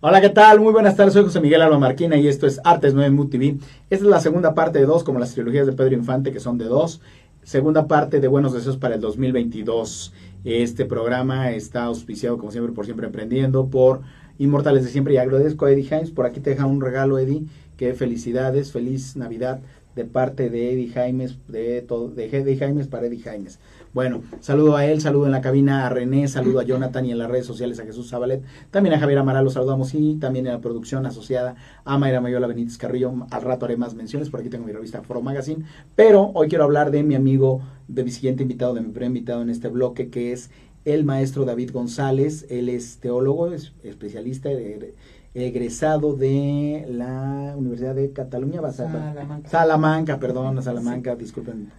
Hola, ¿qué tal? Muy buenas tardes, soy José Miguel Alba Marquina y esto es Artes 9 Mood TV. Esta es la segunda parte de dos, como las trilogías de Pedro Infante, que son de dos. Segunda parte de Buenos Deseos para el 2022. Este programa está auspiciado, como siempre, por Siempre Emprendiendo, por Inmortales de Siempre y agradezco a Eddie Himes. Por aquí te deja un regalo, Eddie. Que felicidades, feliz Navidad de parte de Eddie Jaimes, de, todo, de Eddie para Eddie Jaimes. Bueno, saludo a él, saludo en la cabina a René, saludo a Jonathan y en las redes sociales a Jesús Zabalet, también a Javier Amaral lo saludamos y también en la producción asociada a Mayra Mayola Benítez Carrillo. Al rato haré más menciones, por aquí tengo mi revista Foro Magazine, pero hoy quiero hablar de mi amigo, de mi siguiente invitado, de mi primer invitado en este bloque, que es el maestro David González. Él es teólogo, es especialista egresado de la Universidad de Cataluña, Salamanca, Salamanca perdón, Salamanca, disculpen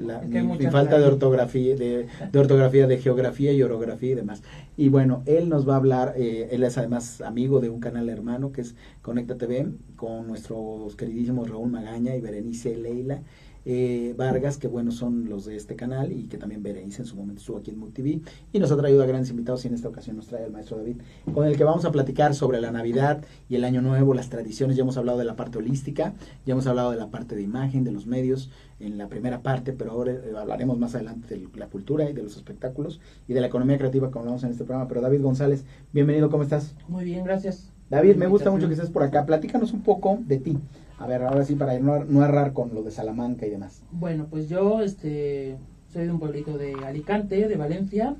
la, mi, falta de ortografía, de, ortografía, de geografía y orografía y demás. Y bueno, él nos va a hablar, eh, él es además amigo de un canal hermano que es Conecta TV, con nuestros queridísimos Raúl Magaña y Berenice Leila eh, Vargas, que bueno son los de este canal y que también Berenice en su momento estuvo aquí en MultiV y nos ha traído a grandes invitados y en esta ocasión nos trae el maestro David, con el que vamos a platicar sobre la Navidad y el Año Nuevo, las tradiciones, ya hemos hablado de la parte holística, ya hemos hablado de la parte de imagen, de los medios en la primera parte, pero ahora eh, hablaremos más adelante de la cultura y de los espectáculos y de la economía creativa como hablamos en este programa. Pero David González, bienvenido, ¿cómo estás? Muy bien, gracias. David, me gusta mucho que estés por acá. Platícanos un poco de ti. A ver, ahora sí, para no, no errar con lo de Salamanca y demás. Bueno, pues yo este, soy de un pueblito de Alicante, de Valencia.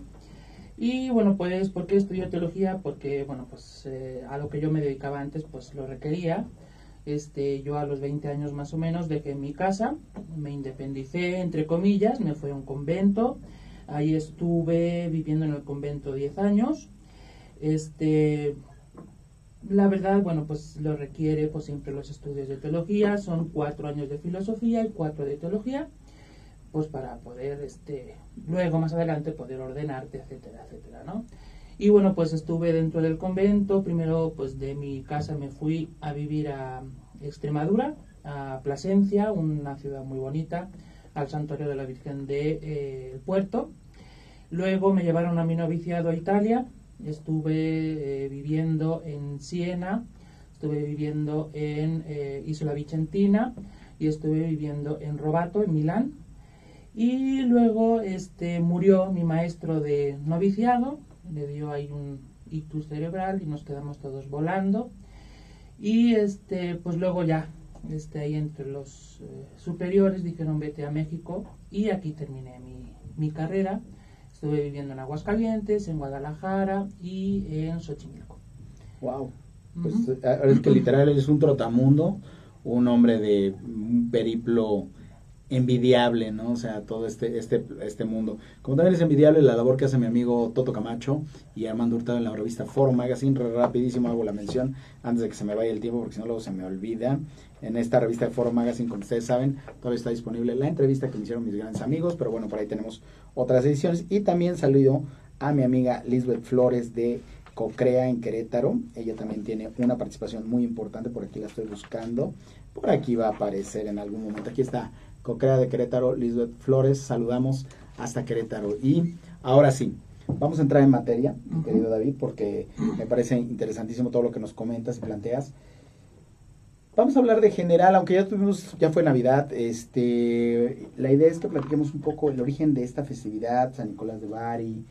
Y bueno, pues, ¿por qué estudio teología? Porque, bueno, pues eh, a lo que yo me dedicaba antes, pues lo requería. Este, yo a los 20 años más o menos dejé mi casa, me independicé, entre comillas, me fui a un convento. Ahí estuve viviendo en el convento 10 años. Este, la verdad, bueno, pues lo requiere pues siempre los estudios de teología, son cuatro años de filosofía y cuatro de teología, pues para poder, este, luego más adelante poder ordenarte, etcétera, etcétera, ¿no? Y bueno, pues estuve dentro del convento, primero pues de mi casa me fui a vivir a Extremadura, a Plasencia, una ciudad muy bonita, al santuario de la Virgen de eh, Puerto. Luego me llevaron a mi noviciado a Italia, estuve eh, viviendo en Siena, estuve viviendo en eh, Isola Vicentina y estuve viviendo en Robato, en Milán. Y luego este, murió mi maestro de noviciado, le dio ahí un ictus cerebral y nos quedamos todos volando. Y este, pues luego ya, este, ahí entre los eh, superiores dijeron vete a México y aquí terminé mi, mi carrera. Estuve viviendo en Aguascalientes, en Guadalajara y en Xochimilco. Wow. Pues es que literal es un trotamundo, un hombre de un periplo envidiable, ¿no? O sea, todo este, este, este mundo. Como también es envidiable la labor que hace mi amigo Toto Camacho y Armando Hurtado en la revista Foro Magazine. Rapidísimo hago la mención antes de que se me vaya el tiempo, porque si no luego se me olvida. En esta revista Foro Magazine, como ustedes saben, todavía está disponible la entrevista que me hicieron mis grandes amigos, pero bueno, por ahí tenemos otras ediciones. Y también saludo a mi amiga Lisbeth Flores de Cocrea en Querétaro. Ella también tiene una participación muy importante, por aquí la estoy buscando. Por aquí va a aparecer en algún momento. Aquí está Cocrea de Querétaro, Lisbeth Flores. Saludamos hasta Querétaro. Y ahora sí, vamos a entrar en materia, querido David, porque me parece interesantísimo todo lo que nos comentas y planteas. Vamos a hablar de general, aunque ya tuvimos, ya fue Navidad, este, la idea es que platiquemos un poco el origen de esta festividad, San Nicolás de Bari,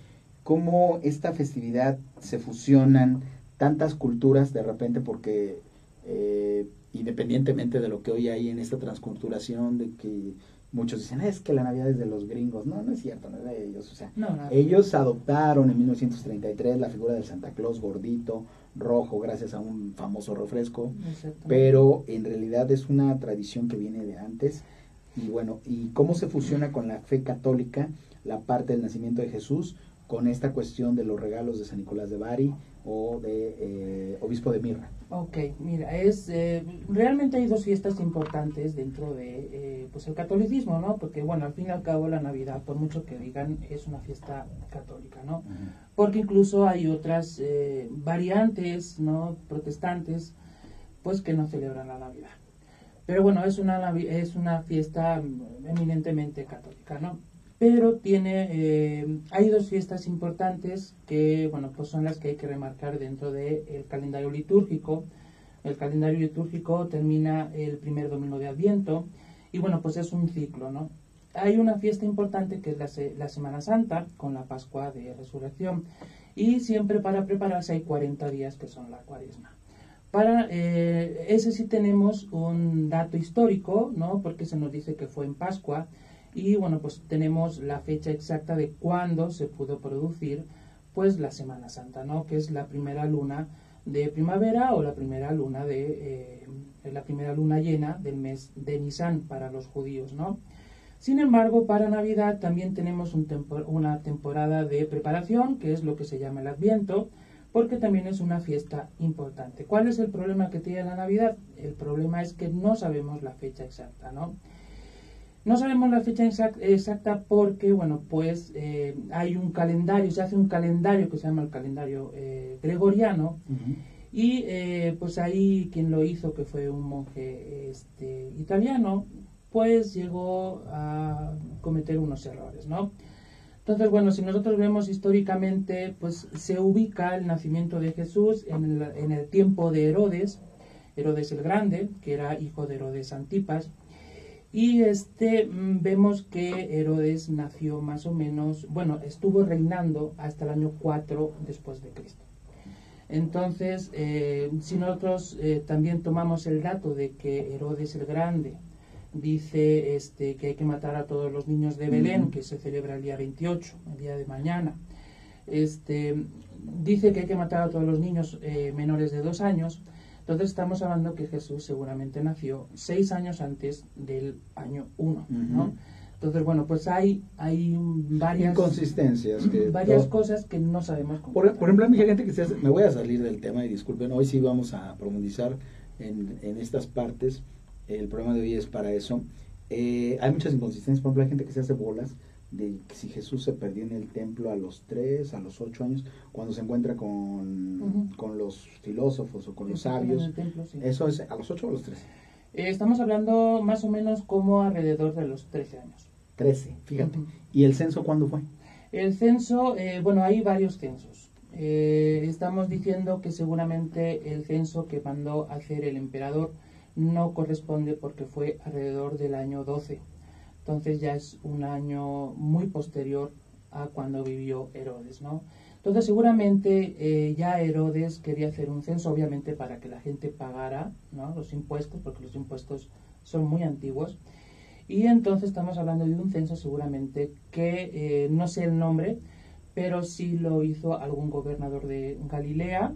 cómo esta festividad se fusionan tantas culturas de repente porque eh, independientemente de lo que hoy hay en esta transculturación de que muchos dicen es que la Navidad es de los gringos no no es cierto no es de ellos o sea ellos adoptaron en 1933 la figura del Santa Claus gordito rojo gracias a un famoso refresco, pero en realidad es una tradición que viene de antes. Y bueno, ¿y cómo se fusiona con la fe católica la parte del nacimiento de Jesús con esta cuestión de los regalos de San Nicolás de Bari o de eh, Obispo de Mirra? Ok, mira, es eh, realmente hay dos fiestas importantes dentro de eh, pues el catolicismo, ¿no? Porque bueno, al fin y al cabo la Navidad, por mucho que digan, es una fiesta católica, ¿no? Porque incluso hay otras variantes, ¿no? Protestantes, pues que no celebran la Navidad. Pero bueno, es una es una fiesta eminentemente católica, ¿no? Pero tiene, eh, hay dos fiestas importantes que, bueno, pues son las que hay que remarcar dentro del calendario litúrgico. El calendario litúrgico termina el primer domingo de Adviento y, bueno, pues es un ciclo, ¿no? Hay una fiesta importante que es la, la Semana Santa, con la Pascua de Resurrección, y siempre para prepararse hay 40 días que son la cuaresma. Para eh, ese sí tenemos un dato histórico, ¿no? Porque se nos dice que fue en Pascua y bueno, pues tenemos la fecha exacta de cuándo se pudo producir pues la Semana Santa, ¿no? Que es la primera luna de primavera o la primera luna de eh, la primera luna llena del mes de Nisan para los judíos, ¿no? Sin embargo, para Navidad también tenemos una temporada de preparación, que es lo que se llama el Adviento, porque también es una fiesta importante. ¿Cuál es el problema que tiene la Navidad? El problema es que no sabemos la fecha exacta, ¿no? No sabemos la fecha exacta porque, bueno, pues eh, hay un calendario, se hace un calendario que se llama el calendario eh, gregoriano, y eh, pues ahí quien lo hizo, que fue un monje este, italiano, pues llegó a cometer unos errores, ¿no? Entonces, bueno, si nosotros vemos históricamente, pues se ubica el nacimiento de Jesús en el, tiempo de Herodes, Herodes el Grande, que era hijo de Herodes Antipas, y este mm, vemos que Herodes nació más o menos, bueno, estuvo reinando hasta el año 4 después de Cristo. Entonces, eh, si nosotros eh, también tomamos el dato de que Herodes el Grande dice este, que hay que matar a todos los niños de Belén, que se celebra el día 28, el día de mañana. Este, dice que hay que matar a todos los niños eh, menores de dos años. Entonces estamos hablando que Jesús seguramente nació seis años antes del año 1, Entonces, bueno, pues hay, hay varias... Inconsistencias. Que varias cosas que no sabemos cómo. Por, ejemplo, hay gente que se Me voy a salir del tema y disculpen, hoy sí vamos a profundizar en, en estas partes el programa de hoy es para eso. Eh, hay muchas inconsistencias, por ejemplo, hay gente que se hace bolas de si Jesús se perdió en el templo a los 3, a los 8 años, cuando se encuentra con, con los filósofos o con los sabios. ¿Eso es a los 8 o a los 13? Eh, estamos hablando más o menos como alrededor de los 13 años. 13, fíjate. ¿Y el censo cuándo fue? El censo, eh, bueno, hay varios censos. estamos diciendo que seguramente el censo que mandó hacer el emperador no corresponde porque fue alrededor del año 12. Entonces ya es un año muy posterior a cuando vivió Herodes, ¿no? Entonces seguramente eh, ya Herodes quería hacer un censo, obviamente para que la gente pagara ¿no? los impuestos, porque los impuestos son muy antiguos. Y entonces estamos hablando de un censo seguramente que eh, no sé el nombre, pero sí lo hizo algún gobernador de Galilea,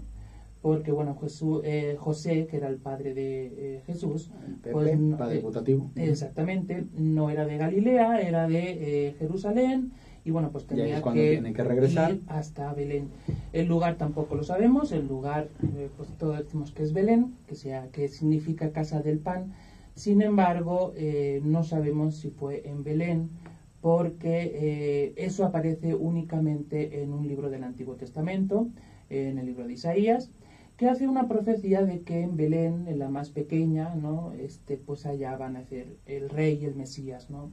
porque bueno, Jesús, eh, José, que era el padre de eh, Jesús, pues, padre eh, putativo. Exactamente, no era de Galilea, era de Jerusalén, y bueno, pues tenía que, que, regresar. ir hasta Belén. El lugar tampoco lo sabemos, el lugar, pues todos decimos que es Belén, que, sea, que significa casa del pan, sin embargo, no sabemos si fue en Belén, porque eso aparece únicamente en un libro del Antiguo Testamento, en el libro de Isaías, que hace una profecía de que en Belén, en la más pequeña, ¿no? Este, pues allá van a ser el rey y el Mesías, ¿no?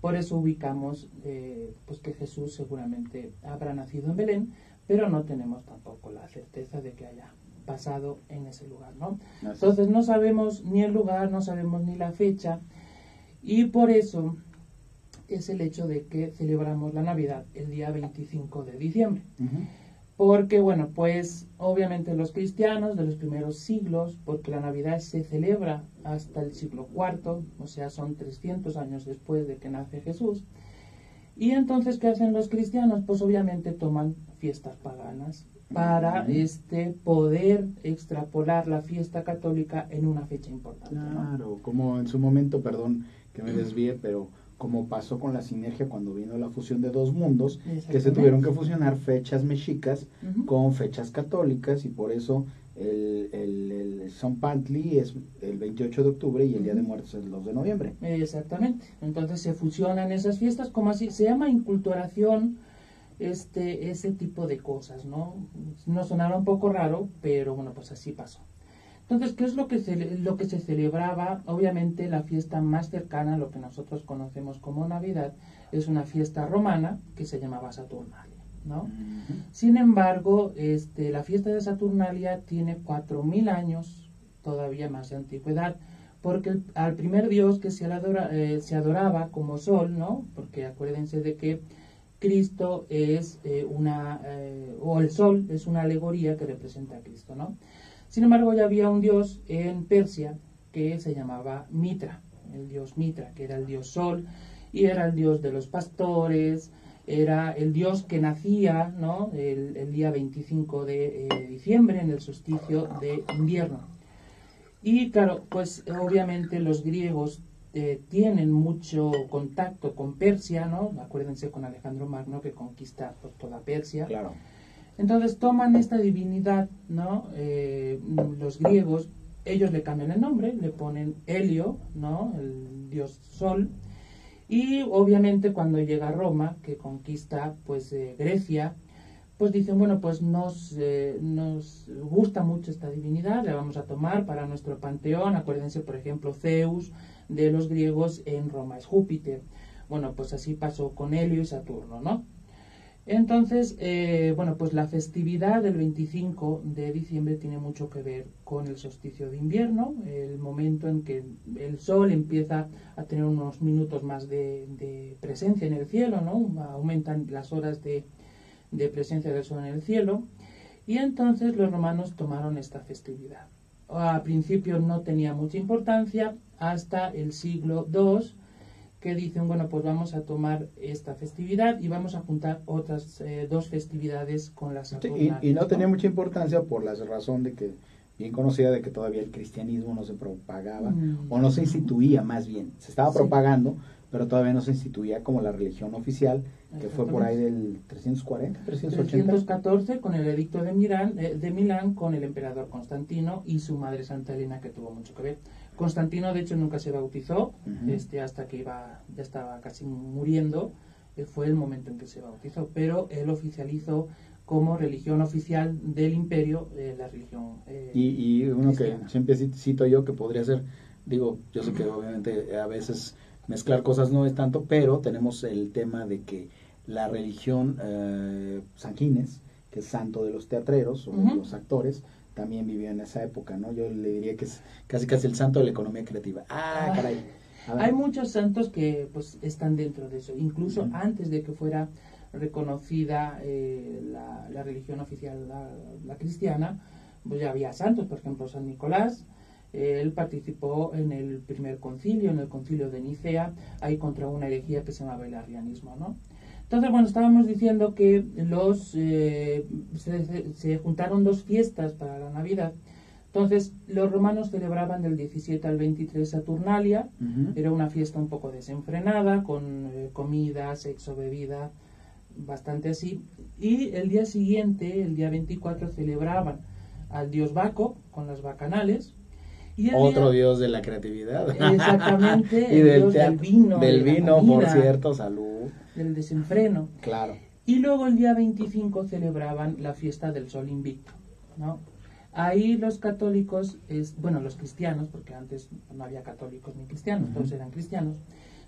Por eso ubicamos eh, pues que Jesús seguramente habrá nacido en Belén, pero no tenemos tampoco la certeza de que haya pasado en ese lugar, ¿no? Entonces no sabemos ni el lugar, no sabemos ni la fecha, y por eso es el hecho de que celebramos la Navidad el día 25 de diciembre porque bueno, pues obviamente los cristianos de los primeros siglos, porque la Navidad se celebra hasta el siglo IV, o sea, son 300 años después de que nace Jesús, y entonces, ¿qué hacen los cristianos? Pues obviamente toman fiestas paganas para este poder extrapolar la fiesta católica en una fecha importante. Claro, como en su momento, perdón que me desvíe, pero como pasó con la sinergia cuando vino la fusión de dos mundos, que se tuvieron que fusionar fechas mexicas con fechas católicas y por eso el, el, el San Pantli es el 28 de octubre y el Día de Muertos es el 2 de noviembre. Exactamente. Entonces se fusionan esas fiestas como así, se llama inculturación este ese tipo de cosas, ¿no? No sonaba un poco raro, pero bueno, pues así pasó. Entonces, ¿qué es lo que, se, lo que se celebraba? Obviamente la fiesta más cercana, lo que nosotros conocemos como Navidad, es una fiesta romana que se llamaba Saturnalia. ¿no? Sin embargo, este, la fiesta de Saturnalia tiene 4.000 años todavía más de antigüedad, porque al primer dios que se, adora, eh, se adoraba como sol, ¿no? porque acuérdense de que Cristo es eh, una, eh, o el sol es una alegoría que representa a Cristo, ¿no? Sin embargo, ya había un dios en Persia que se llamaba Mitra, el dios Mitra, que era el dios sol y era el dios de los pastores, era el dios que nacía ¿no? el, día 25 de eh, diciembre en el solsticio de invierno. Y claro, pues obviamente los griegos eh, tienen mucho contacto con Persia, ¿no? Acuérdense con Alejandro Magno que conquista toda Persia. Claro. Entonces toman esta divinidad, ¿no? Eh, los griegos, ellos le cambian el nombre, le ponen Helio, ¿no? El dios Sol. Y obviamente cuando llega a Roma, que conquista pues eh, Grecia, pues dicen, bueno, pues nos, nos gusta mucho esta divinidad, la vamos a tomar para nuestro panteón. Acuérdense, por ejemplo, Zeus, de los griegos en Roma es Júpiter. Bueno, pues así pasó con Helio y Saturno, ¿no? Entonces, eh, bueno, pues la festividad del 25 de diciembre tiene mucho que ver con el solsticio de invierno, el momento en que el sol empieza a tener unos minutos más de, presencia en el cielo, ¿no? Aumentan las horas de, de presencia del sol en el cielo. Y entonces los romanos tomaron esta festividad. A principio no tenía mucha importancia, hasta el siglo II, que dicen, bueno, pues vamos a tomar esta festividad y vamos a juntar otras eh, dos festividades con las Saturnalia. Y, no, tenía mucha importancia por la razón de que, bien conocida, de que todavía el cristianismo no se propagaba, mm. o no se instituía más bien, se estaba propagando, pero todavía no se instituía como la religión oficial, que fue por ahí del 340, 380. 314 con el edicto de Milán, eh, de Milán con el emperador Constantino y su madre Santa Elena que tuvo mucho que ver. Constantino de hecho nunca se bautizó, este hasta que iba ya estaba casi muriendo, eh, fue el momento en que se bautizó, pero él oficializó como religión oficial del imperio eh, la religión y, y uno que siempre cito yo que podría ser digo yo sé que obviamente a veces mezclar cosas no es tanto, pero tenemos el tema de que la religión eh, Sanquines, que es santo de los teatreros o de los actores, también vivió en esa época, ¿no? Yo le diría que es casi casi el santo de la economía creativa. Ah, caray. Hay muchos santos que pues están dentro de eso, incluso antes de que fuera reconocida eh, la, religión oficial, la, cristiana, pues ya había santos, por ejemplo San Nicolás, él participó en el primer concilio, en el concilio de Nicea, ahí contra una herejía que se llamaba el arrianismo, ¿no? Entonces, bueno, estábamos diciendo que los eh, se, juntaron dos fiestas para la Navidad. Entonces, los romanos celebraban del 17 al 23 Saturnalia, era una fiesta un poco desenfrenada, con eh, comida, sexo, bebida, bastante así. Y el día siguiente, el día 24, celebraban al dios Baco con las bacanales, otro dios de la creatividad. Exactamente. y del, vino. Del vino, por cierto, salud. Del desenfreno. Claro. Y luego el día 25 celebraban la fiesta del sol invicto, ¿no? Ahí los católicos, es, bueno, los cristianos, porque antes no había católicos ni cristianos, todos eran cristianos,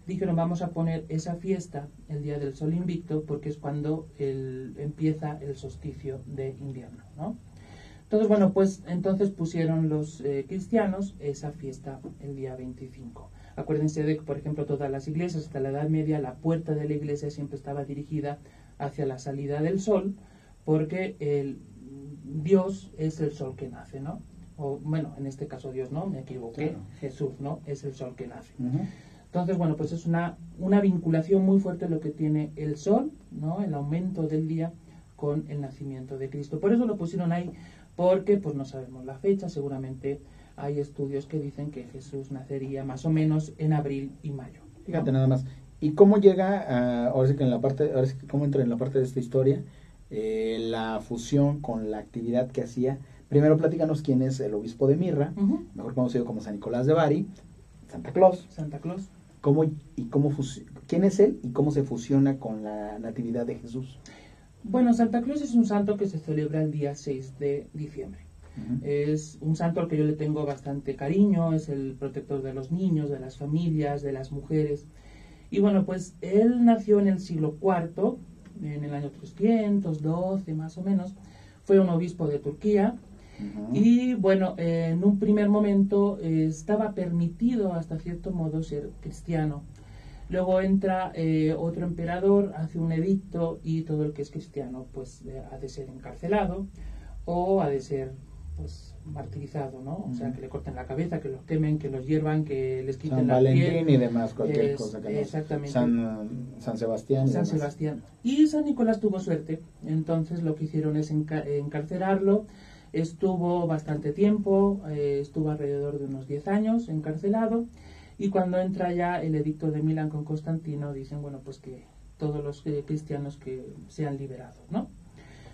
dijeron vamos a poner esa fiesta, el día del sol invicto, porque es cuando el, empieza el solsticio de invierno, ¿no? Entonces, bueno, pues entonces pusieron los eh, cristianos esa fiesta el día 25. Acuérdense de que, por ejemplo, todas las iglesias hasta la Edad Media, la puerta de la iglesia siempre estaba dirigida hacia la salida del sol, porque el Dios es el sol que nace, ¿no? O bueno, en este caso Dios no, me equivoqué, Jesús, ¿no? Es el sol que nace. Entonces, bueno, pues es una, una vinculación muy fuerte lo que tiene el sol, ¿no? El aumento del día con el nacimiento de Cristo. Por eso lo pusieron ahí porque pues no sabemos la fecha, seguramente hay estudios que dicen que Jesús nacería más o menos en abril y mayo. Fíjate nada más. ¿Y cómo llega, ahora sí que en la parte, ahora sí que cómo entra en la parte de esta historia, eh, la fusión con la actividad que hacía? Primero platícanos quién es el obispo de Mirra, mejor conocido como San Nicolás de Bari, Santa Claus. Santa Claus. ¿Cómo, y cómo ¿Quién es él y cómo se fusiona con la natividad de Jesús? Bueno, Santa Claus es un santo que se celebra el día 6 de diciembre. Es un santo al que yo le tengo bastante cariño, es el protector de los niños, de las familias, de las mujeres. Y bueno, pues él nació en el siglo IV, en el año 312 más o menos. Fue un obispo de Turquía. Y bueno, en un primer momento eh, estaba permitido hasta cierto modo ser cristiano. Luego entra eh, otro emperador, hace un edicto y todo el que es cristiano pues ha de ser encarcelado o ha de ser pues martirizado, ¿no? O sea, que le corten la cabeza, que los quemen, que los hiervan, que les quiten San la Valentín y demás, cualquier cosa que Exactamente. San, San Sebastián. Y San demás. Sebastián. Y San Nicolás tuvo suerte, entonces lo que hicieron es enca- encarcelarlo. Estuvo bastante tiempo, eh, estuvo alrededor de unos 10 años encarcelado. Y cuando entra ya el edicto de Milán con Constantino, dicen, bueno, pues que todos los eh, cristianos que sean liberados, ¿no?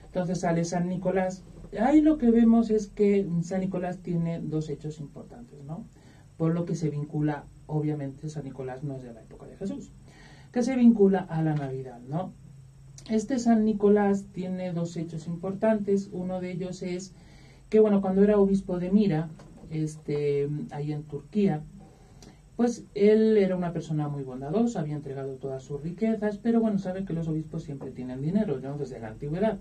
Entonces sale San Nicolás. Ahí lo que vemos es que San Nicolás tiene dos hechos importantes, ¿no? Por lo que se vincula, obviamente, San Nicolás no es de la época de Jesús, que se vincula a la Navidad, ¿no? Este San Nicolás tiene dos hechos importantes. Uno de ellos es que, bueno, cuando era obispo de Mira, este, ahí en Turquía, pues él era una persona muy bondadosa, había entregado todas sus riquezas, pero bueno, sabe que los obispos siempre tienen dinero, ¿no? Desde la antigüedad.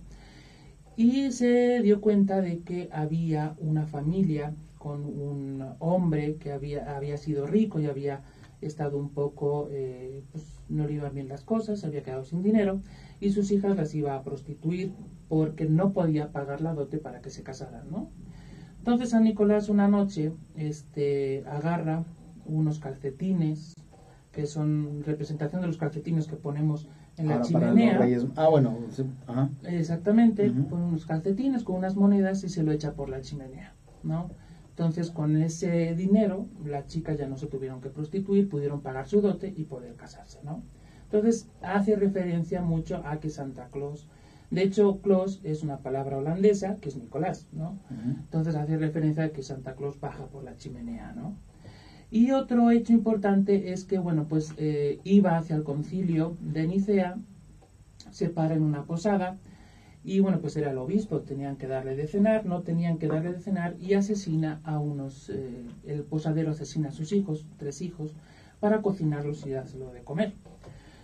Y se dio cuenta de que había una familia con un hombre que había, había sido rico y había estado un poco, eh, pues no le iban bien las cosas, se había quedado sin dinero y sus hijas las iba a prostituir porque no podía pagar la dote para que se casaran, ¿no? Entonces San Nicolás una noche este, agarra unos calcetines que son representación de los calcetines que ponemos en la Ahora para los chimenea. Ah, bueno, sí, ajá. Exactamente, Ujú. con unos calcetines, con unas monedas y se lo echa por la chimenea, ¿no? Entonces, con ese dinero, las chicas ya no se tuvieron que prostituir, pudieron pagar su dote y poder casarse, ¿no? Entonces, hace referencia mucho a que Santa Claus, de hecho, Claus es una palabra holandesa, que es Nicolás, ¿no? Entonces hace referencia a que Santa Claus baja por la chimenea, ¿no? Y otro hecho importante es que, bueno, pues eh, iba hacia el concilio de Nicea, se para en una posada y, bueno, pues era el obispo, tenían que darle de cenar, no tenían que darle de cenar y asesina a unos, eh, el posadero asesina a sus hijos, tres hijos, para cocinarlos y dárselo de comer.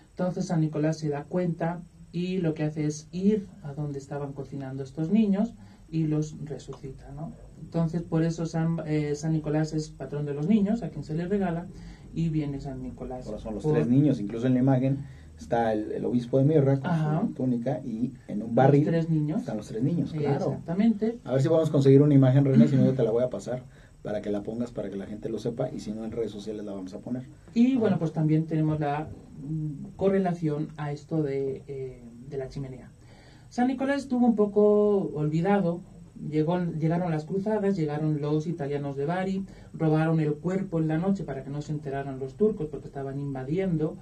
Entonces San Nicolás se da cuenta y lo que hace es ir a donde estaban cocinando estos niños y los resucita, ¿no? Entonces por eso San, eh, San Nicolás es patrón de los niños, a quien se les regala, y viene San Nicolás. Ahora son los por- tres niños, incluso en la imagen está el, el obispo de Mirra con Ajá. su túnica y en un los barril tres niños. están los tres niños, claro. Exactamente. A ver si podemos conseguir una imagen, René, si no yo te la voy a pasar para que la pongas, para que la gente lo sepa y si no en redes sociales la vamos a poner. Y bueno, pues también tenemos la mm, correlación a esto de, eh, de la chimenea. San Nicolás estuvo un poco olvidado. Llegó, llegaron las cruzadas, llegaron los italianos de Bari, robaron el cuerpo en la noche para que no se enteraran los turcos porque estaban invadiendo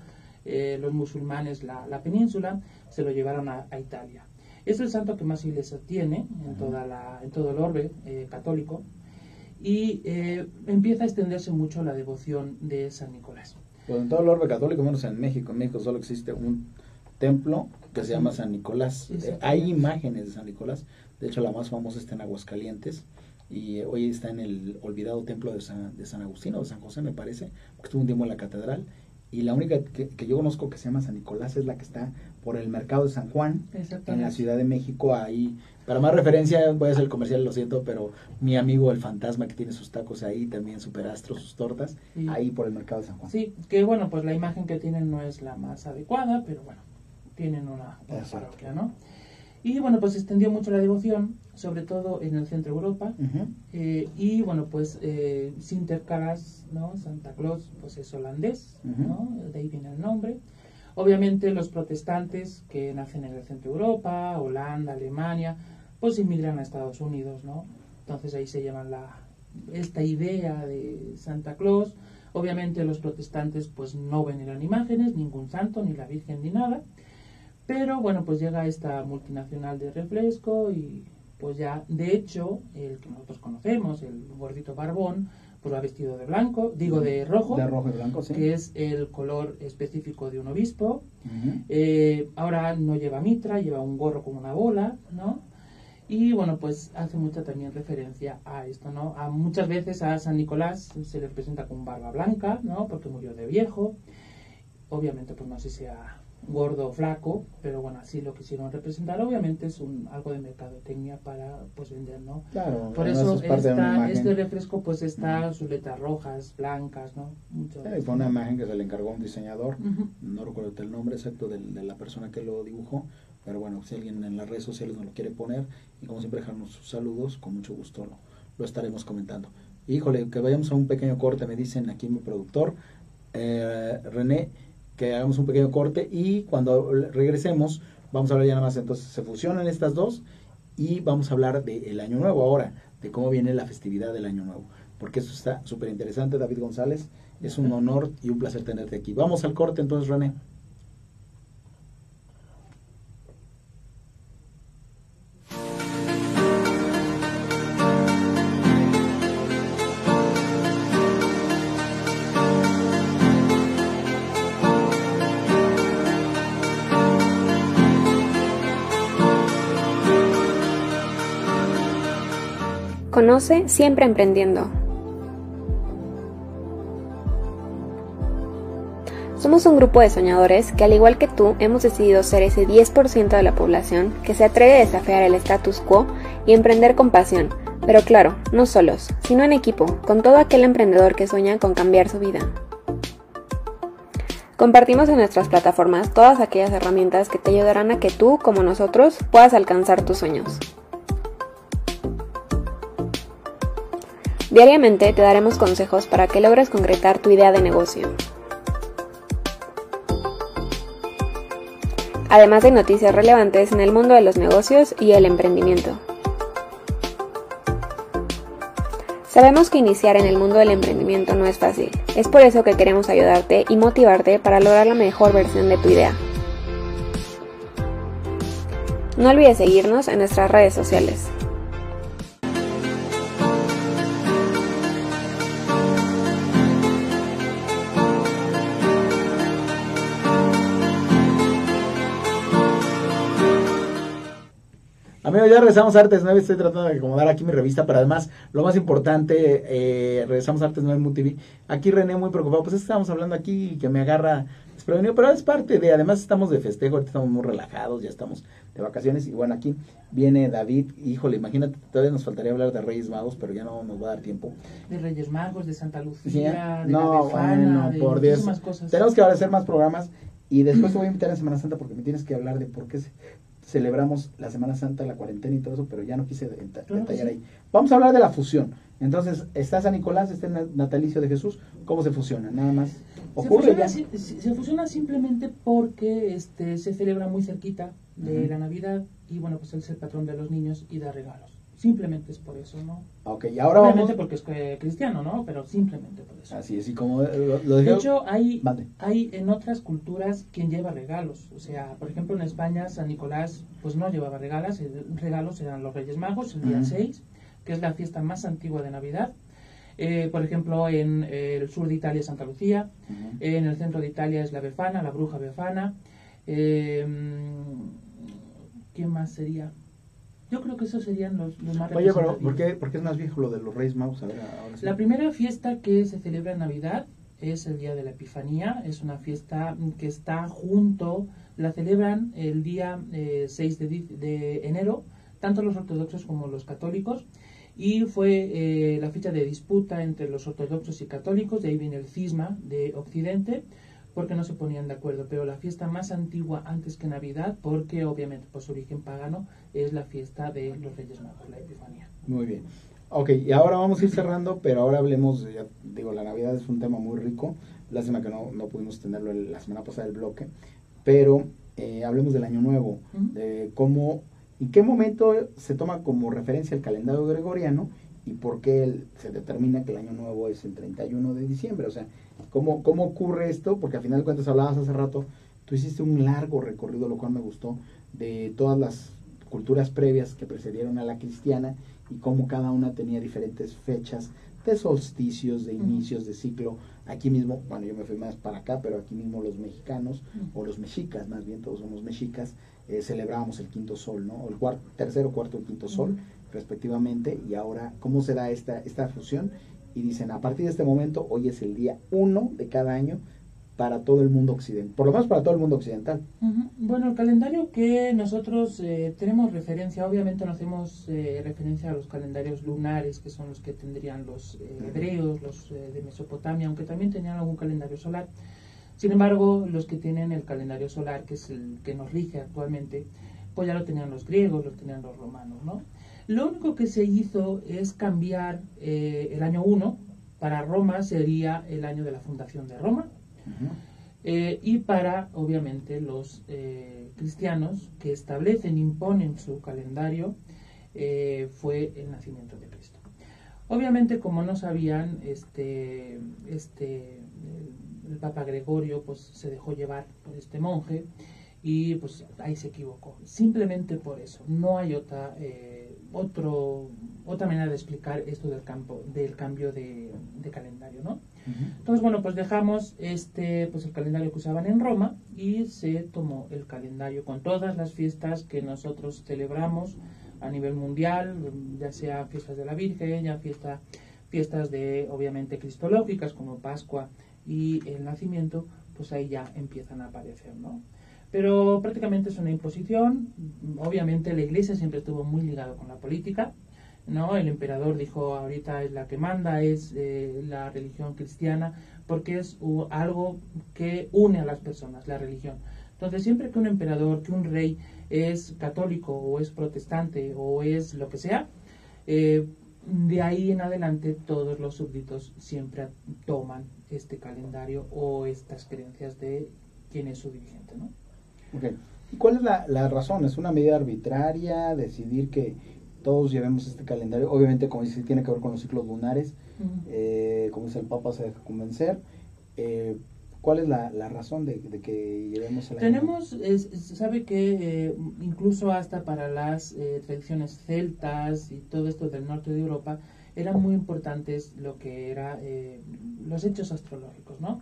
eh, los musulmanes la, la península, se lo llevaron a, a Italia. Es el santo que más iglesia tiene en, toda la, en todo el orbe eh, católico y eh, empieza a extenderse mucho la devoción de San Nicolás. Pues en todo el orbe católico, menos en México. En México solo existe un templo que se llama San Nicolás. Eh, hay imágenes de San Nicolás. De hecho, la más famosa está en Aguascalientes. Y eh, hoy está en el olvidado templo de San, de San Agustín o de San José, me parece. Porque estuvo un tiempo en la catedral. Y la única que, que yo conozco que se llama San Nicolás es la que está por el mercado de San Juan, en la Ciudad de México. Ahí, para más referencia, voy a hacer el comercial, lo siento, pero mi amigo el fantasma que tiene sus tacos ahí, también superastro, sus tortas, Sí. ahí por el mercado de San Juan. Sí, que bueno, pues la imagen que tienen no es la más adecuada, pero bueno, tienen una, una parroquia, ¿no? Y bueno, pues extendió mucho la devoción, sobre todo en el centro de Europa. Ujú. Eh, y bueno, pues eh, Sinterklaas, ¿no? Santa Claus, pues es holandés, Ujú. ¿no? De ahí viene el nombre. Obviamente los protestantes que nacen en el centro de Europa, Holanda, Alemania, pues inmigran a Estados Unidos, ¿no? Entonces ahí se llaman la, esta idea de Santa Claus. Obviamente los protestantes pues no veneran imágenes, ningún santo, ni la Virgen, ni nada. Pero bueno, pues llega esta multinacional de refresco y pues ya, de hecho, el que nosotros conocemos, el gordito barbón, pues va vestido de blanco, digo de rojo, De rojo y blanco, sí. que es el color específico de un obispo. Eh, ahora no lleva mitra, lleva un gorro con una bola, ¿no? Y bueno, pues hace mucha también referencia a esto, ¿no? A muchas veces a San Nicolás se le representa con barba blanca, ¿no? Porque murió de viejo. Obviamente, pues no sé si sea gordo o flaco, pero bueno, así lo quisieron representar. Obviamente es un algo de mercadotecnia para pues vender, ¿no? Claro, Por eso es esta- este refresco pues está sus letras rojas, blancas, ¿no? Mucho Sí, fue una imagen que se le encargó a un diseñador, no recuerdo el nombre exacto de, la persona que lo dibujó, pero bueno, si alguien en las redes sociales nos lo quiere poner, y como siempre dejarnos sus saludos, con mucho gusto lo, lo estaremos comentando. Híjole, que vayamos a un pequeño corte, me dicen aquí mi productor, eh, René, que hagamos un pequeño corte y cuando regresemos vamos a hablar ya nada más, entonces se fusionan estas dos y vamos a hablar del año nuevo ahora, de cómo viene la festividad del año nuevo, porque eso está súper interesante, David González, es un honor y un placer tenerte aquí. Vamos al corte entonces, René. Conoce siempre emprendiendo. Somos un grupo de soñadores que al igual que tú hemos decidido ser ese 10% de la población que se atreve a desafiar el status quo y emprender con pasión, pero claro, no solos, sino en equipo, con todo aquel emprendedor que sueña con cambiar su vida. Compartimos en nuestras plataformas todas aquellas herramientas que te ayudarán a que tú, como nosotros, puedas alcanzar tus sueños. Diariamente te daremos consejos para que logres concretar tu idea de negocio. Además de noticias relevantes en el mundo de los negocios y el emprendimiento. Sabemos que iniciar en el mundo del emprendimiento no es fácil. Es por eso que queremos ayudarte y motivarte para lograr la mejor versión de tu idea. No olvides seguirnos en nuestras redes sociales. Amigos, ya regresamos a Artes 9, estoy tratando de acomodar aquí mi revista, pero además, lo más importante, eh, regresamos a Artes 9 MUTV. Aquí René muy preocupado, pues estábamos hablando aquí que me agarra desprevenido, pero es parte de, además estamos de festejo, ahorita estamos muy relajados, ya estamos de vacaciones, y bueno, aquí viene David, híjole, imagínate, todavía nos faltaría hablar de Reyes Magos, pero ya no nos va a dar tiempo. De Reyes Magos, de Santa Sí, Lucía, de no, bueno, de por Dios. cosas. Tenemos que ahora hacer más programas y después te voy a invitar en Semana Santa porque me tienes que hablar de por qué se- celebramos la Semana Santa, la cuarentena y todo eso, pero ya no quise detallar ahí. Vamos a hablar de la fusión. Entonces, está San Nicolás, está el na- natalicio de Jesús. ¿Cómo se fusiona? Nada más. Se Ocurre fusiona, ya. se fusiona simplemente porque este se celebra muy cerquita de la Navidad y bueno, pues él es el patrón de los niños y da regalos. Simplemente es por eso, ¿no? Ok, y ahora Obviamente vamos. porque es eh, cristiano, ¿no? Pero simplemente por eso. Así es, y como eh, lo, lo De dije. hecho, hay, hay en otras culturas quien lleva regalos. O sea, por ejemplo, en España, San Nicolás, pues no llevaba regalos. Regalos eran los Reyes Magos, el día Ujú. 6, que es la fiesta más antigua de Navidad. Eh, por ejemplo, en eh, el sur de Italia, Santa Lucía. En el centro de Italia es la Befana, la bruja Befana. ¿Quién más sería? Yo creo que esos serían los, los más Oye, pero. ¿por qué, por qué es más viejo lo de los Reyes Magos? A ver, ahora sí. La primera fiesta que se celebra en Navidad es el día de la Epifanía. Es una fiesta que está junto, la celebran el día eh, 6 de, de enero, tanto los ortodoxos como los católicos. Y fue eh, la fecha de disputa entre los ortodoxos y católicos, de ahí viene el cisma de Occidente, porque no se ponían de acuerdo. Pero la fiesta más antigua antes que Navidad, porque obviamente por su origen pagano, es la fiesta de los Reyes Magos, la Epifanía. Muy bien. Ok, y ahora vamos a ir cerrando, pero ahora hablemos, ya digo, la Navidad es un tema muy rico. Lástima que no, no pudimos tenerlo la semana pasada el bloque, pero eh, hablemos del Año Nuevo, de cómo, en qué momento se toma como referencia el calendario gregoriano y por qué el- se determina que el Año Nuevo es el 31 de diciembre. O sea, ¿cómo, cómo ocurre esto? Porque al final de cuentas hablabas hace rato, tú hiciste un largo recorrido, lo cual me gustó, de todas las culturas previas que precedieron a la cristiana y cómo cada una tenía diferentes fechas de solsticios, de inicios de ciclo. Aquí mismo, bueno, yo me fui más para acá, pero aquí mismo los mexicanos, o los mexicas, más bien todos somos mexicas, eh, celebrábamos el quinto sol, ¿no? El cuarto, tercero, cuarto y quinto sol, respectivamente, y ahora, ¿cómo se da esta, esta fusión? Y dicen, a partir de este momento, hoy es el día uno de cada año para todo el mundo occidental, por lo menos para todo el mundo occidental. Bueno, el calendario que nosotros eh, tenemos referencia, obviamente no hacemos eh, referencia a los calendarios lunares, que son los que tendrían los eh, hebreos, los de Mesopotamia, aunque también tenían algún calendario solar. Sin embargo, los que tienen el calendario solar, que es el que nos rige actualmente, pues ya lo tenían los griegos, lo tenían los romanos, ¿no? Lo único que se hizo es cambiar el año 1, para Roma sería el año de la fundación de Roma, eh, y para, obviamente, los eh, cristianos que establecen, imponen su calendario, eh, fue el nacimiento de Cristo. Obviamente, como no sabían, este, este, el, Papa Gregorio pues, se dejó llevar por este monje y pues ahí se equivocó. Simplemente por eso. No hay otra, otro, otra manera de explicar esto del, campo, del cambio de, de calendario, ¿no? Entonces, bueno, pues dejamos este, pues el calendario que usaban en Roma y se tomó el calendario con todas las fiestas que nosotros celebramos a nivel mundial, ya sea fiestas de la Virgen, ya fiesta, fiestas de, obviamente, cristológicas como Pascua y el nacimiento, pues ahí ya empiezan a aparecer, ¿no? Pero prácticamente es una imposición, obviamente la Iglesia siempre estuvo muy ligada con la política, ¿no? El emperador dijo, ahorita es la que manda, es eh, la religión cristiana, porque es algo que une a las personas, la religión. Entonces, siempre que un emperador, que un rey es católico o es protestante o es lo que sea, eh, de ahí en adelante todos los súbditos siempre toman este calendario o estas creencias de quién es su dirigente, ¿no? ¿Y cuál es la, la razón? ¿Es una medida arbitraria decidir que todos llevemos este calendario. Obviamente, como dice, tiene que ver con los ciclos lunares. Eh, como dice el Papa, se deja convencer. Eh, ¿Cuál es la, razón de, que llevemos el Tenemos, sabe que eh, incluso hasta para las tradiciones celtas y todo esto del norte de Europa, eran muy importantes lo que era los hechos astrológicos, ¿no?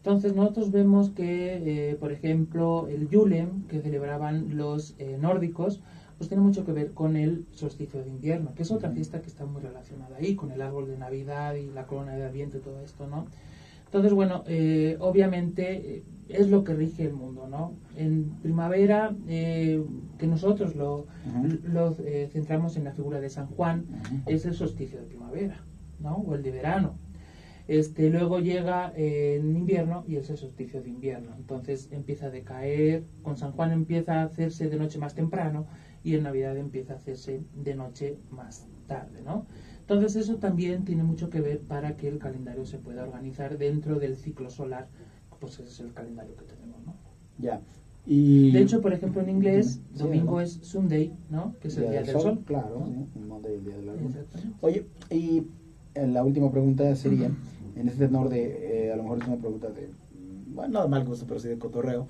Entonces nosotros vemos que, por ejemplo, el Yulem, que celebraban los nórdicos, pues tiene mucho que ver con el solsticio de invierno, que es otra fiesta que está muy relacionada ahí, con el árbol de Navidad y la corona de Adviento y todo esto, ¿no? Entonces, bueno, eh, obviamente eh, es lo que rige el mundo, ¿no? En primavera, eh, que nosotros lo, centramos en la figura de San Juan, es el solsticio de primavera, ¿no? O el de verano. Este, luego llega en invierno y es el solsticio de invierno. Entonces empieza a decaer, con San Juan empieza a hacerse de noche más temprano y en Navidad empieza a hacerse de noche más tarde, ¿no? Entonces eso también tiene mucho que ver para que el calendario se pueda organizar dentro del ciclo solar, pues ese es el calendario que tenemos, ¿no? Ya. Y... De hecho, por ejemplo, en inglés, domingo es Sunday, ¿no? Que es el día, del sol. Claro, el día de la luna. Oye, y eh, la última pregunta sería, en este tenor de, eh, a lo mejor es una pregunta de, bueno, no de mal gusto, pero sí de cotorreo,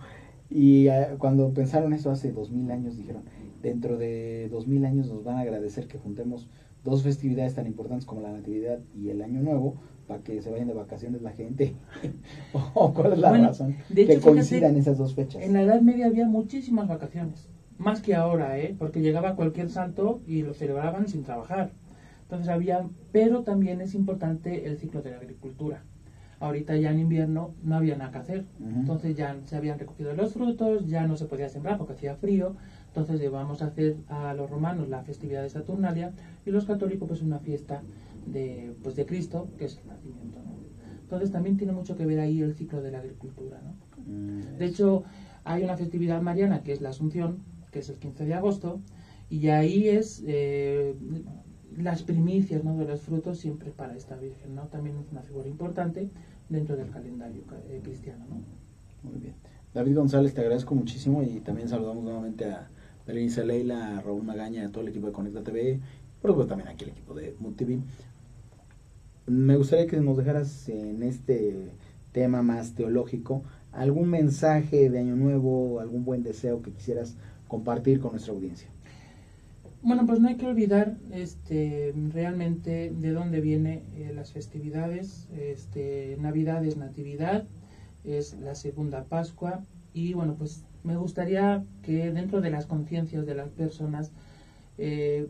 y eh, cuando pensaron eso hace dos mil años, dijeron, dentro de dos mil años nos van a agradecer que juntemos dos festividades tan importantes como la Natividad y el Año Nuevo para que se vayan de vacaciones la gente. ¿O cuál es la razón que coincidan esas dos fechas? En la Edad Media había muchísimas vacaciones, más que ahora, ¿eh? porque llegaba cualquier santo y lo celebraban sin trabajar. Entonces había, pero también es importante el ciclo de la agricultura. Ahorita ya en invierno no había nada que hacer. Entonces ya se habían recogido los frutos, ya no se podía sembrar porque hacía frío. Entonces llevamos a hacer a los romanos la festividad de Saturnalia y los católicos pues una fiesta de, pues, de Cristo, que es el nacimiento. Entonces también tiene mucho que ver ahí el ciclo de la agricultura. ¿no? Mm. De hecho, hay una festividad mariana que es la Asunción, que es el 15 de agosto, y ahí es eh, las primicias ¿no? de los frutos siempre para esta Virgen. ¿no? También es una figura importante dentro del calendario eh, cristiano. ¿no? Muy bien. David González, te agradezco muchísimo y también saludamos nuevamente a Berenice Leila, a Raúl Magaña, a todo el equipo de Conecta TV, por supuesto también aquí el equipo de MUTV. Me gustaría que nos dejaras en este tema más teológico algún mensaje de Año Nuevo, algún buen deseo que quisieras compartir con nuestra audiencia. Bueno, pues no hay que olvidar este, realmente de dónde vienen eh, las festividades. Este, Navidad es Natividad, es la segunda Pascua, y bueno, pues me gustaría que dentro de las conciencias de las personas, eh,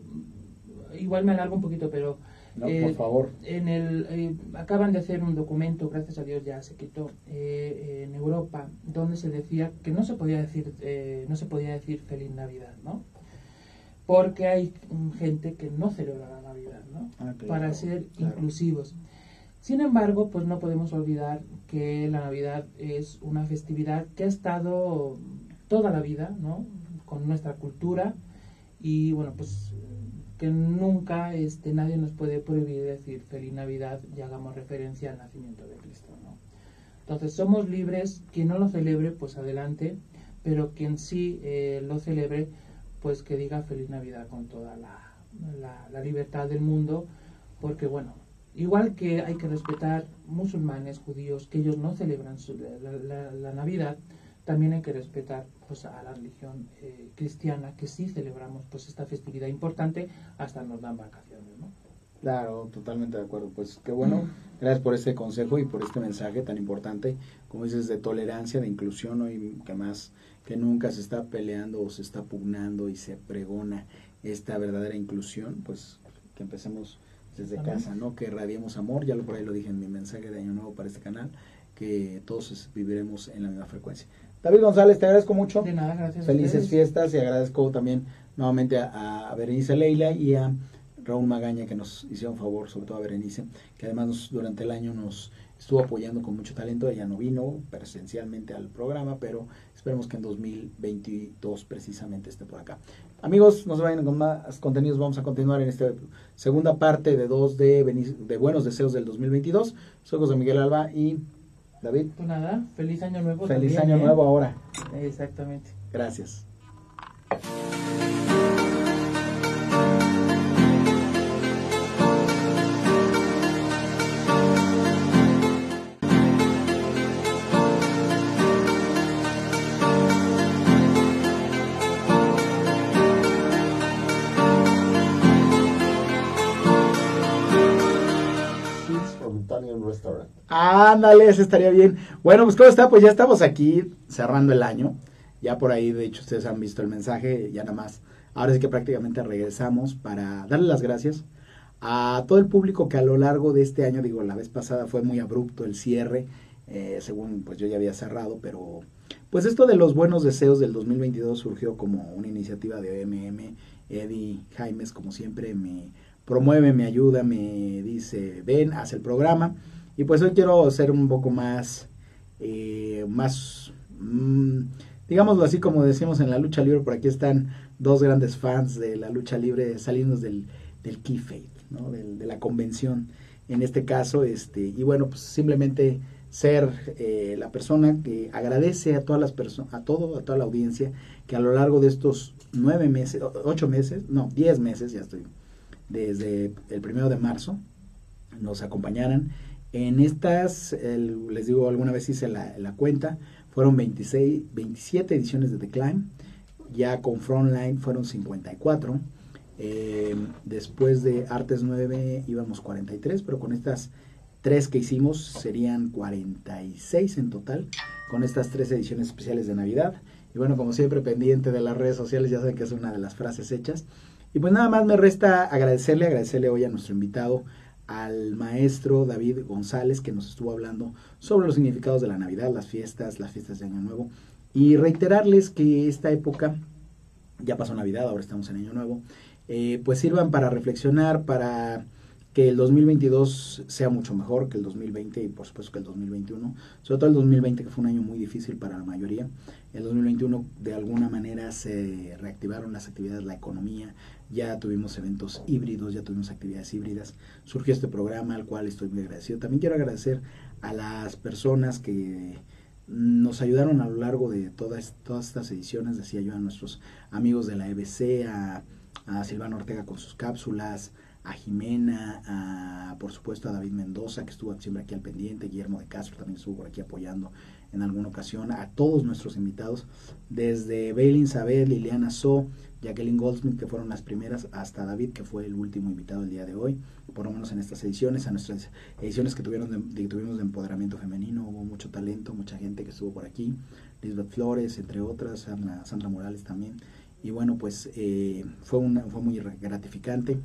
igual me alargo un poquito, pero No, por eh, favor. En el, eh, acaban de hacer un documento, gracias a Dios ya se quitó, eh, en Europa, donde se decía que no se podía decir, eh, no se podía decir feliz Navidad, ¿no? Porque hay gente que no celebra la Navidad, ¿no? Ah, claro, Para ser claro. inclusivos. Sin embargo, pues no podemos olvidar que la Navidad es una festividad que ha estado toda la vida, ¿no? Con nuestra cultura y bueno, pues que nunca este, nadie nos puede prohibir decir feliz Navidad y hagamos referencia al nacimiento de Cristo, ¿no? Entonces somos libres, quien no lo celebre, pues adelante, pero quien sí eh, lo celebre, pues que diga feliz Navidad con toda la, la, libertad del mundo, porque bueno, igual que hay que respetar musulmanes, judíos, que ellos no celebran su- la, la- Navidad, también hay que respetar pues, a la religión eh, cristiana, que sí celebramos pues esta festividad importante, hasta nos dan vacaciones. Claro, totalmente de acuerdo. Pues qué bueno. Gracias por este consejo y por este mensaje tan importante, como dices, de tolerancia, de inclusión, ¿no? y que más que nunca se está peleando o se está pugnando y se pregona esta verdadera inclusión, pues que empecemos desde Amén. casa, ¿no? Que radiemos amor, ya lo por ahí lo dije en mi mensaje de Año Nuevo para este canal, que todos viviremos en la misma frecuencia. David González, te agradezco mucho. De nada, gracias. Felices fiestas y agradezco también nuevamente a, a Berenice Leila y a Raúl Magaña que nos hicieron favor, sobre todo a Berenice, que además nos- durante el año nos estuvo apoyando con mucho talento. Ella no vino presencialmente al programa, pero esperemos que en 2022 precisamente esté por acá. Amigos, no se vayan con más contenidos, vamos a continuar en esta segunda parte de dos de, Buenos Deseos del 2022. Soy José Miguel Alba y David. Pues nada, feliz año nuevo. Feliz también, año ¿eh? nuevo ahora. Exactamente. Gracias. Ándale, eso estaría bien. Bueno, pues ¿cómo está? Pues ya estamos aquí cerrando el año. Ya por ahí, de hecho, ustedes han visto el mensaje, ya nada más. Ahora sí que prácticamente regresamos para darle las gracias a todo el público que a lo largo de este año, digo, la vez pasada fue muy abrupto el cierre, eh, según pues yo ya había cerrado, pero pues esto de los buenos deseos del 2022 surgió como una iniciativa de OMM. Eddie Jaimes, como siempre, me promueve, me ayuda, me dice, ven, haz el programa. Y pues hoy quiero ser un poco más, eh, más, mm, digámoslo así como decimos en la lucha libre, por aquí están dos grandes fans de la lucha libre saliendo del, del key faith, ¿no? De la convención en este caso, este, y bueno, pues simplemente ser eh, la persona que agradece a todas las personas, a todo, a toda la audiencia, que a lo largo de estos nueve meses, ocho meses, no, diez meses, ya estoy, desde el primero de marzo, nos acompañaran en estas, les digo, alguna vez hice la, la cuenta, fueron 26, 27 ediciones de The Climb, ya con Frontline fueron 54, eh, después de Artes 9 íbamos 43, pero con estas tres que hicimos serían 46 en total, con estas tres ediciones especiales de Navidad. Y bueno, como siempre, pendiente de las redes sociales, ya saben que es una de las frases hechas. Y pues nada más me resta agradecerle, agradecerle hoy a nuestro invitado, al maestro David González, que nos estuvo hablando sobre los significados de la Navidad, las fiestas, las fiestas de Año Nuevo. Y reiterarles que esta época, ya pasó Navidad, ahora estamos en Año Nuevo, eh, pues sirvan para reflexionar, para que el 2022 sea mucho mejor que el 2020 y por supuesto que el 2021, sobre todo el 2020 que fue un año muy difícil para la mayoría, el 2021 de alguna manera se reactivaron las actividades, la economía, ya tuvimos eventos híbridos, ya tuvimos actividades híbridas, surgió este programa al cual estoy muy agradecido. También quiero agradecer a las personas que nos ayudaron a lo largo de todas, todas estas ediciones, decía yo, a nuestros amigos de la EBC, a, a Silvano Ortega con sus cápsulas, a Jimena, a, por supuesto a David Mendoza, que estuvo siempre aquí al pendiente, Guillermo de Castro también estuvo por aquí apoyando en alguna ocasión, a todos nuestros invitados, desde Bailin Sabed, Liliana So, Jacqueline Goldsmith, que fueron las primeras, hasta David, que fue el último invitado el día de hoy, por lo menos en estas ediciones, a nuestras ediciones que, tuvieron de, tuvimos de empoderamiento femenino, hubo mucho talento, mucha gente que estuvo por aquí, Lisbeth Flores, entre otras, Sandra, Morales también, y bueno, pues eh, fue, una, fue muy gratificante.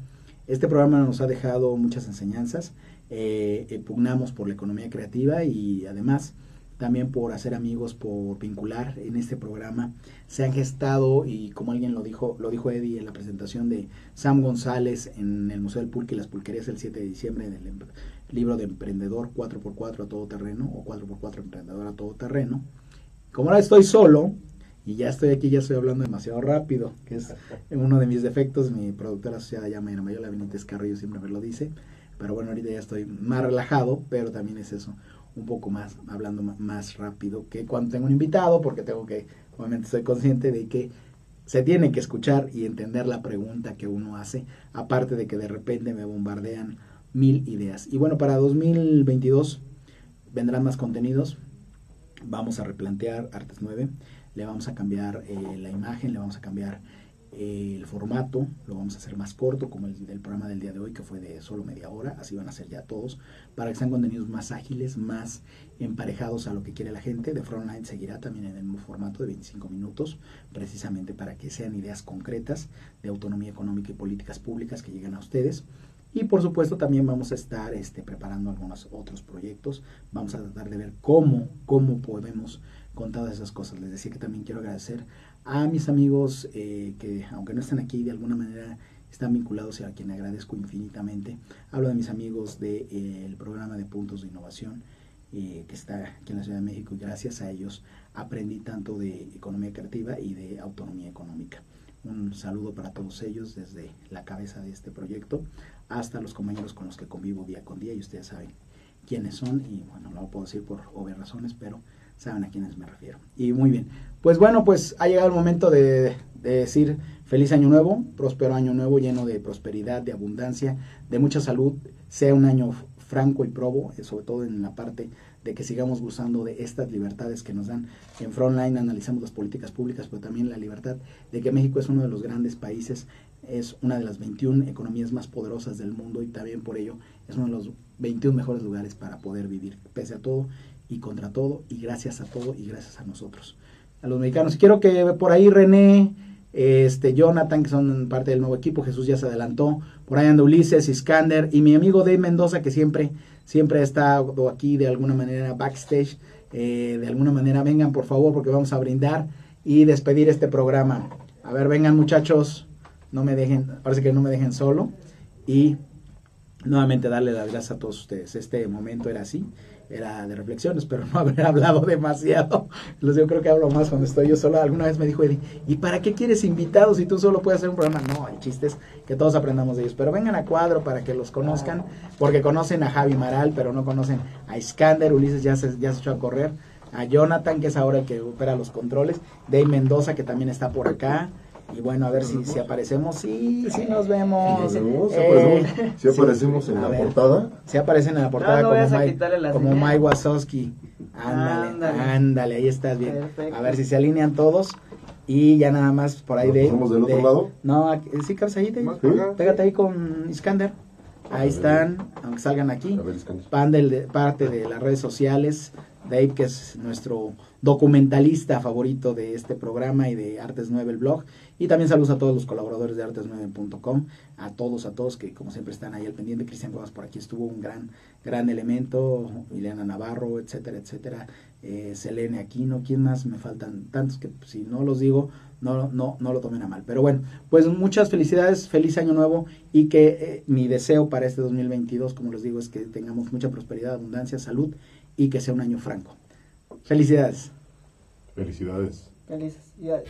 Este programa nos ha dejado muchas enseñanzas, eh, pugnamos por la economía creativa y además también por hacer amigos, por vincular en este programa. Se han gestado, y como alguien lo dijo, lo dijo Eddie en la presentación de Sam González en el Museo del Pulque y las Pulquerías el 7 de diciembre del libro de Emprendedor 4x4 a todo terreno o 4x4 Emprendedor a todo terreno. Como ahora estoy solo y ya estoy aquí, ya estoy hablando demasiado rápido, que es uno de mis defectos. Mi productora asociada llama Mayola Benítez Carrillo, siempre me lo dice. Pero bueno, ahorita ya estoy más relajado, pero también es eso un poco más, hablando más rápido que cuando tengo un invitado, porque tengo que, obviamente estoy consciente de que se tiene que escuchar y entender la pregunta que uno hace, aparte de que de repente me bombardean mil ideas. Y bueno, para 2022 vendrán más contenidos, vamos a replantear Artes 9, le vamos a cambiar eh, la imagen, le vamos a cambiar el formato lo vamos a hacer más corto, como el del programa del día de hoy, que fue de solo media hora, así van a ser ya todos, para que sean contenidos más ágiles, más emparejados a lo que quiere la gente. De Frontline seguirá también en el mismo formato de 25 minutos, precisamente para que sean ideas concretas de autonomía económica y políticas públicas que lleguen a ustedes. Y por supuesto también vamos a estar este, preparando algunos otros proyectos. Vamos a tratar de ver cómo, cómo podemos con todas esas cosas. Les decía que también quiero agradecer a mis amigos eh, que, aunque no están aquí, de alguna manera están vinculados y a quien agradezco infinitamente. Hablo de mis amigos del de, eh, programa de puntos de innovación eh, que está aquí en la Ciudad de México y gracias a ellos aprendí tanto de economía creativa y de autonomía económica. Un saludo para todos ellos desde la cabeza de este proyecto hasta los compañeros con los que convivo día con día y ustedes saben quiénes son y bueno, no lo puedo decir por obvias razones, pero saben a quiénes me refiero. Y muy bien, pues bueno, pues ha llegado el momento de, decir feliz año nuevo, próspero año nuevo lleno de prosperidad, de abundancia, de mucha salud, sea un año franco y probo, eh, sobre todo en la parte de que sigamos gozando de estas libertades que nos dan. En Frontline analizamos las políticas públicas, pero también la libertad de que México es uno de los grandes países, es una de las 21 economías más poderosas del mundo y también por ello es uno de los 21 mejores lugares para poder vivir, pese a todo y contra todo y gracias a todo y gracias a nosotros, los mexicanos. Quiero que por ahí René, este Jonathan, que son parte del nuevo equipo, Jesús ya se adelantó, por ahí anda Ulises, Iskander y mi amigo Dave Mendoza, que siempre, siempre ha estado aquí de alguna manera backstage, eh, de alguna manera vengan por favor porque vamos a brindar y despedir este programa. A ver, vengan muchachos, no me dejen, parece que no me dejen solo y nuevamente darle las gracias a todos ustedes. Este momento era así era de reflexiones, pero no haber hablado demasiado. Yo creo que hablo más cuando estoy yo solo. Alguna vez me dijo Eddie, ¿y para qué quieres invitados si tú solo puedes hacer un programa? No, el chiste es que todos aprendamos de ellos. Pero vengan a cuadro para que los conozcan, porque conocen a Javi Maral, pero no conocen a Iskander, Ulises ya se, ya se echó a correr, a Jonathan, que es ahora el que opera los controles, Dave Mendoza, que también está por acá. Y bueno, a ver si, si aparecemos. Sí, sí nos vemos. ¿Si aparecemos, ¿Sí aparecemos en la portada? Sí aparecen en la portada como, Mike Wazowski. Ándale, ándale, ahí estás bien. A ver si se alinean todos. Y ya nada más por ahí de... ¿Somos del otro lado? No, sí, cabeza ahí. Pégate ahí con Iskander. Ahí están, aunque salgan aquí. Pan del, parte de las redes sociales. Dave, que es nuestro documentalista favorito de este programa y de Artes 9, el blog. Y también saludos a todos los colaboradores de artes9.com, a todos, a todos que como siempre están ahí al pendiente. Cristian Gómez por aquí estuvo un gran, gran elemento, Ileana Navarro, etcétera, etcétera. Eh, Selene Aquino, ¿quién más? Me faltan tantos que si no los digo, no, no, no lo tomen a mal. Pero bueno, pues muchas felicidades, feliz año nuevo y que eh, mi deseo para este 2022, como les digo, es que tengamos mucha prosperidad, abundancia, salud y que sea un año franco. Felicidades. Felicidades. Felicidades.